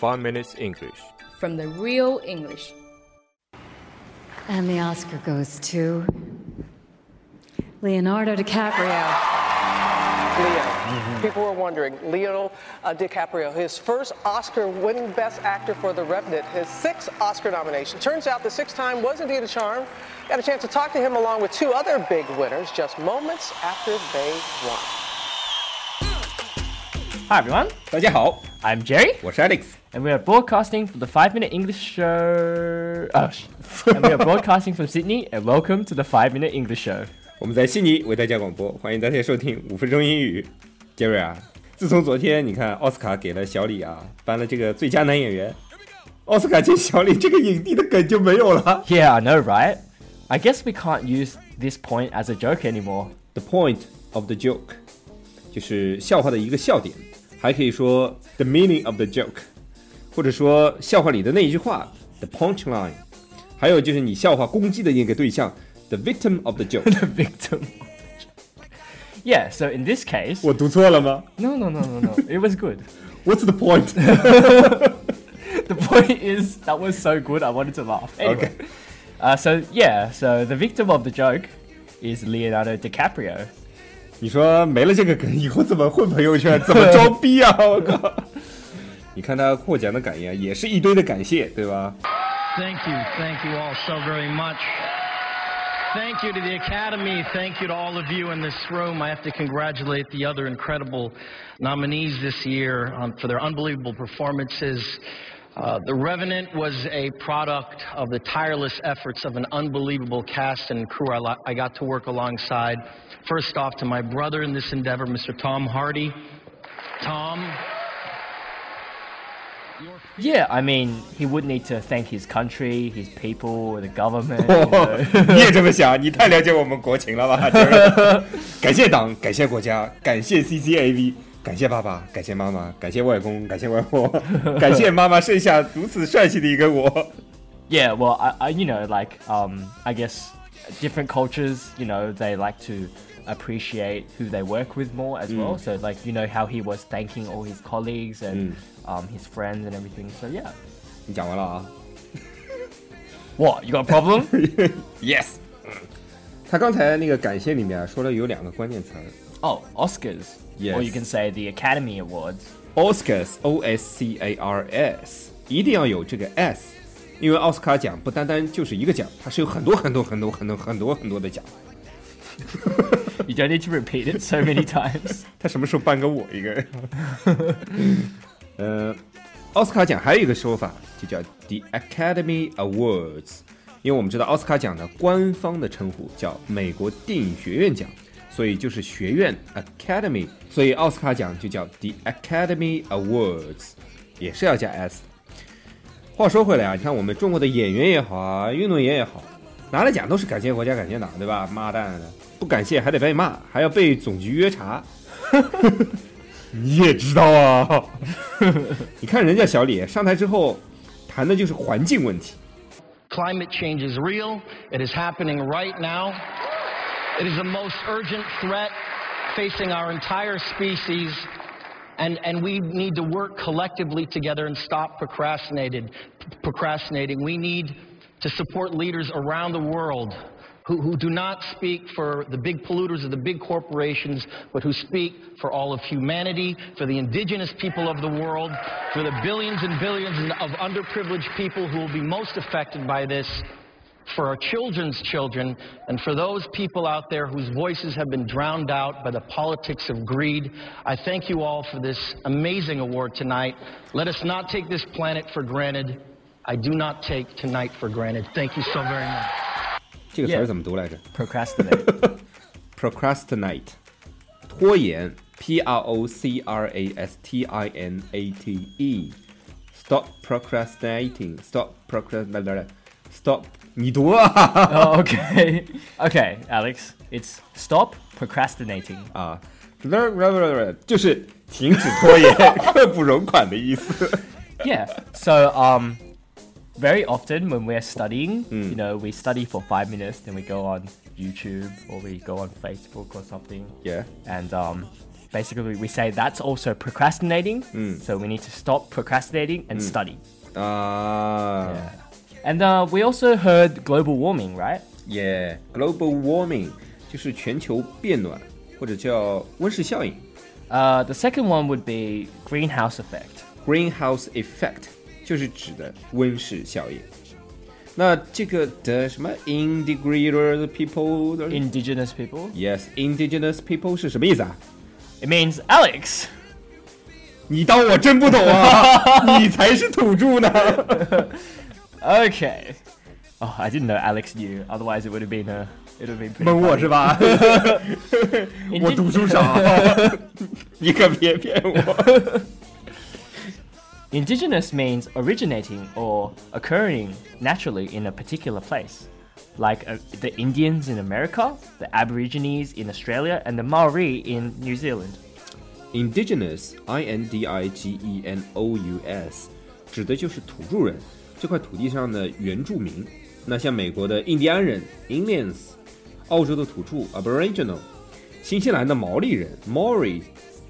Five Minutes English. from the real English. And the Oscar goes to Leonardo DiCaprio. Leo. People were wondering, Leo uh, DiCaprio, his first Oscar winning Best Actor for The Revenant, his sixth Oscar nomination. Turns out the sixth time was indeed a charm. Got a chance to talk to him along with two other big winners just moments after they won. Hi everyone, 大家好， I'm Jerry, 我是 Alex。 and we are broadcasting from the 5 Minute English Show. Oh, sh- and we are broadcasting from Sydney, and welcome to the 5 Minute English Show. 我们在悉尼为大家广播，欢迎大家收听五分钟英语。杰瑞啊，自从昨天你看奥斯卡给了小李啊颁了这个最佳男演员，奥斯卡见小李这个影帝的梗就没有了。 Yeah, I know, right? I guess we can't use this point as a joke anymore. The point of the joke 就是笑话的一个笑点， 还可以说 the meaning of the joke，或者说笑话里的那一句话 the punchline，还有就是你笑话攻击的那个对象 the victim of the joke。 The victim. yeah, so in this case. 我读错了吗 No, no, no, no, no. It was good. ？What's the point？ The point is, that was so good, I wanted to laugh. Anyway. Okay. Uh, so, yeah, so the victim of the joke is Leonardo DiCaprio. 你说没了这个梗，以后怎么混朋友圈？怎么装逼啊？我靠！你看他获奖的感言，也是一堆的感谢，对吧？Thank you. Thank you all so very much. Thank you to the Academy. Thank you to all of you in this room. I have to congratulate the other incredible nominees this year um, for their unbelievable performances. Uh, the Revenant was a product of the tireless efforts of an unbelievable cast and crew I, lo- I got to work alongside. First off, to my brother in this endeavor, Mr. Tom Hardy. Tom, Yeah, I mean, he would need to thank his country, his people, the government. you 哦 know. 你也这么想？你太了解我们国情了吧？就是感谢党，感谢国家，感谢 CCAV， 感谢爸爸，感谢妈妈，感谢外公，感谢外婆，感谢妈妈生下如此帅气的一个我。Yeah, well, I, I, you know, like, um, I guess different cultures, you know, they like to appreciate who they work with more as well. So, like, you know, how he was thanking all his colleagues and um, his friends and everything. So, yeah. 你讲完了啊 What? You got a problem?？Yes。他刚才那个感谢里面啊说了有两个关键词儿 oh, Oscars. Or Yes. you can say the Academy Awards.，Oscars O S C A R S，一定要有这个 S，因为奥斯卡奖不单单就是一个奖，它是有很多很多很多很多很多很多的奖。You don't need to repeat it so many times. 他什么时候颁给我一个？呃，奥斯卡奖还有一个说法，就叫 The Academy Awards，因为我们知道奥斯卡奖的官方的称呼叫美国电影学院奖，所以就是学院 Academy，所以奥斯卡奖就叫 The Academy Awards，也是要加 S。话说回来啊，你看我们中国的演员也好啊，运动员也好，拿了奖都是感谢国家、感谢党，对吧？妈蛋的，不感谢还得被骂，还要被总局约查。你也知道啊，你看人家小李上台之后谈的就是环境问题，Climate change is real. It is happening right now. It is the most urgent threat facing our entire species. And, and we need to work collectively together and stop procrastinated, procrastinating. We need to support leaders around the world who, who do not speak for the big polluters of the big corporations, but who speak for all of humanity, for the indigenous people of the world, for the billions and billions of underprivileged people who will be most affected by this, for our children's children, and for those people out there whose voices have been drowned out by the politics of greed. I thank you all for this amazing award tonight. Let us not take this planet for granted. I do not take tonight for granted. Thank you so very much. 这个词儿 Yeah 怎么读来着 Procrastinate. ？procrastinate，拖延，P R O C R A S T I N A T E。Stop procrastinating. Stop procrastinating. Stop， 你读啊 oh, okay. Okay, Alex. It's stop procrastinating. 啊，就是停止拖延，刻不容缓的意思。 yeah. So um, very often when we're studying, you know, we study for five minutes, then we go on YouTube or we go on Facebook or something. Yeah. And um, basically we say that's also procrastinating. So we need to stop procrastinating and study. 啊 And uh, we also heard global warming, right? 耶、g l o b a l warming 就是全球变暖或者叫温室效应 Uh, the second one would be greenhouse effect. （greenhouse effect） 就是指的温室效应。那这个的什么 indigenous people 的 Indigenous people. yes indigenous people 是什么意思啊？ It means Alex. 你当我真不懂啊？你才是土着呢！ Okay. Oh, I didn't know Alex knew. Otherwise, it would have been uh, it would have been pretty 蒙我 funny. 是吧？我 Indi- 读书少，你可别骗我。 Indigenous means originating or occurring naturally in a particular place, like uh, the Indians in America, the Aborigines in Australia, and the Maori in New Zealand. Indigenous, I N D I G E N O U S，指的就是土着人， 这块土地上的原住民。那像美国的印第安人 （Indians），澳洲的土着 （Aboriginal），新西兰的毛利人 （Maori）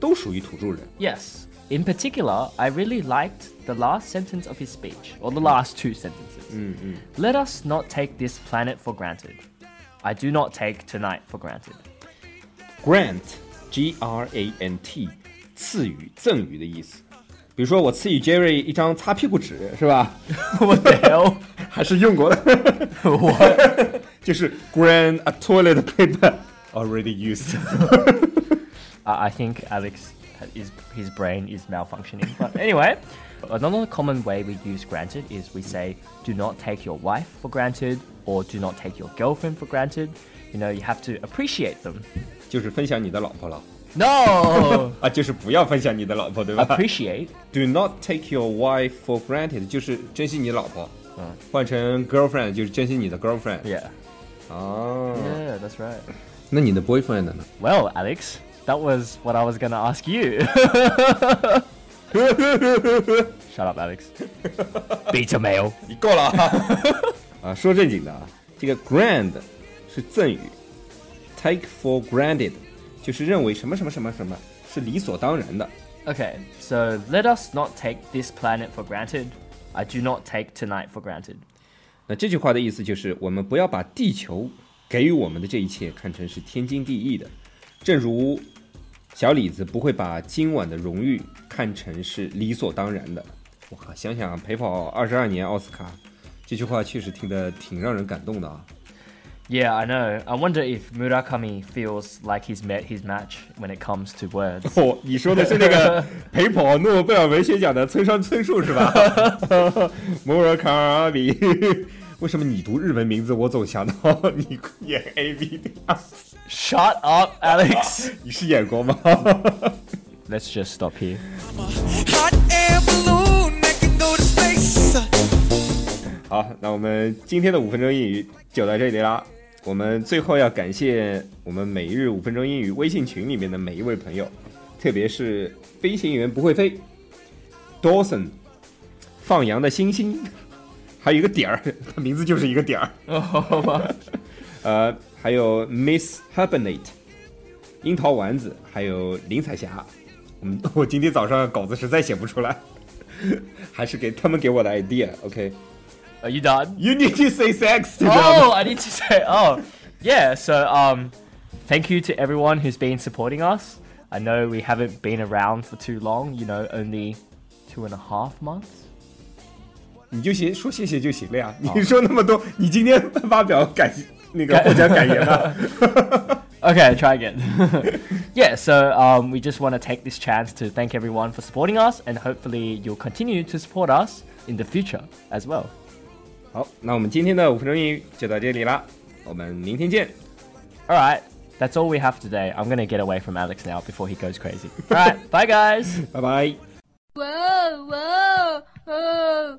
都属于土着人。 Yes. In particular, I really liked the last sentence of his speech, or the last two sentences. Let us not take this planet for granted. I do not take tonight for granted. Grant，G R A N T，赐予、赠予的意思。 比如说，我赐予 Jerry 一张擦屁股纸，是吧？ what the hell? 还是用过的。What？就是 grant a toilet paper already used。 I I think Alex, is, his brain is malfunctioning. But anyway, another common way we use granted is we say, do not take your wife for granted or do not take your girlfriend for granted. You know, you have to appreciate them. 就是分享你的老婆了 No! 啊，就是不要分享你的老婆，对吧 appreciate. ？Do not take your wife for granted，就是珍惜你老婆。嗯，换成 girlfriend 就是珍惜你的 girlfriend。 Yeah. 哦， Yeah, that's right. 那你的 boyfriend 呢？ Well, Alex, that was what I was going to ask you. Shut up, Alex. Beta male. 你够了啊！啊，说正经的啊，这个 grand 是赠予，take for granted 就是认为什么什么什么什么是理所当然的。Okay, so let us not take this planet for granted. I do not take tonight for granted. 那这句话的意思就是，我们不要把地球给予我们的这一切看成是天经地义的，正如小李子不会把今晚的荣誉看成是理所当然的。我靠，想想陪跑二十二年奥斯卡，这句话确实听得挺让人感动的啊。Yeah, I know. I wonder if Murakami feels like he's met his match when it comes to words. 哦，你说的是那个陪跑诺贝尔文学奖的村上春树是吧？摩尔卡比。为什么你读日文名字，我总想到你演 A V 的样子？ Shut up, Alex. 你是演过吗？ Let's just stop here. Hot air balloon that can go to space. 好，那我们今天的五分钟英语就到这里啦。 我们最后要感谢我们每日五分钟英语微信群里面的每一位朋友，特别是飞行员不会飞，Dawson，放羊的星星，还有一个点儿，他名字就是一个点儿。呃，还有 Miss Hibernate，樱桃丸子，还有林彩霞。嗯，我今天早上稿子实在写不出来，还是给他们给我的 idea。OK。Are you done? You need to say sex to them. Oh, I need to say. Oh, yeah. So, um, thank you to everyone who's been supporting us. I know we haven't been around for too long. You know, only two and a half months. 你就先说谢谢就行了呀。你说那么多，你今天发表感那个获奖感言啊？ Okay, try again. yeah, so um, we just want to take this chance to thank everyone for supporting us, and hopefully you'll continue to support us in the future as well. 好，那我们今天的五分钟英语就到这里啦，我们明天见。 All right, that's all we have today. I'm gonna get away from Alex now before he goes crazy. All right, bye guys. 拜拜。 Whoa, whoa, whoa.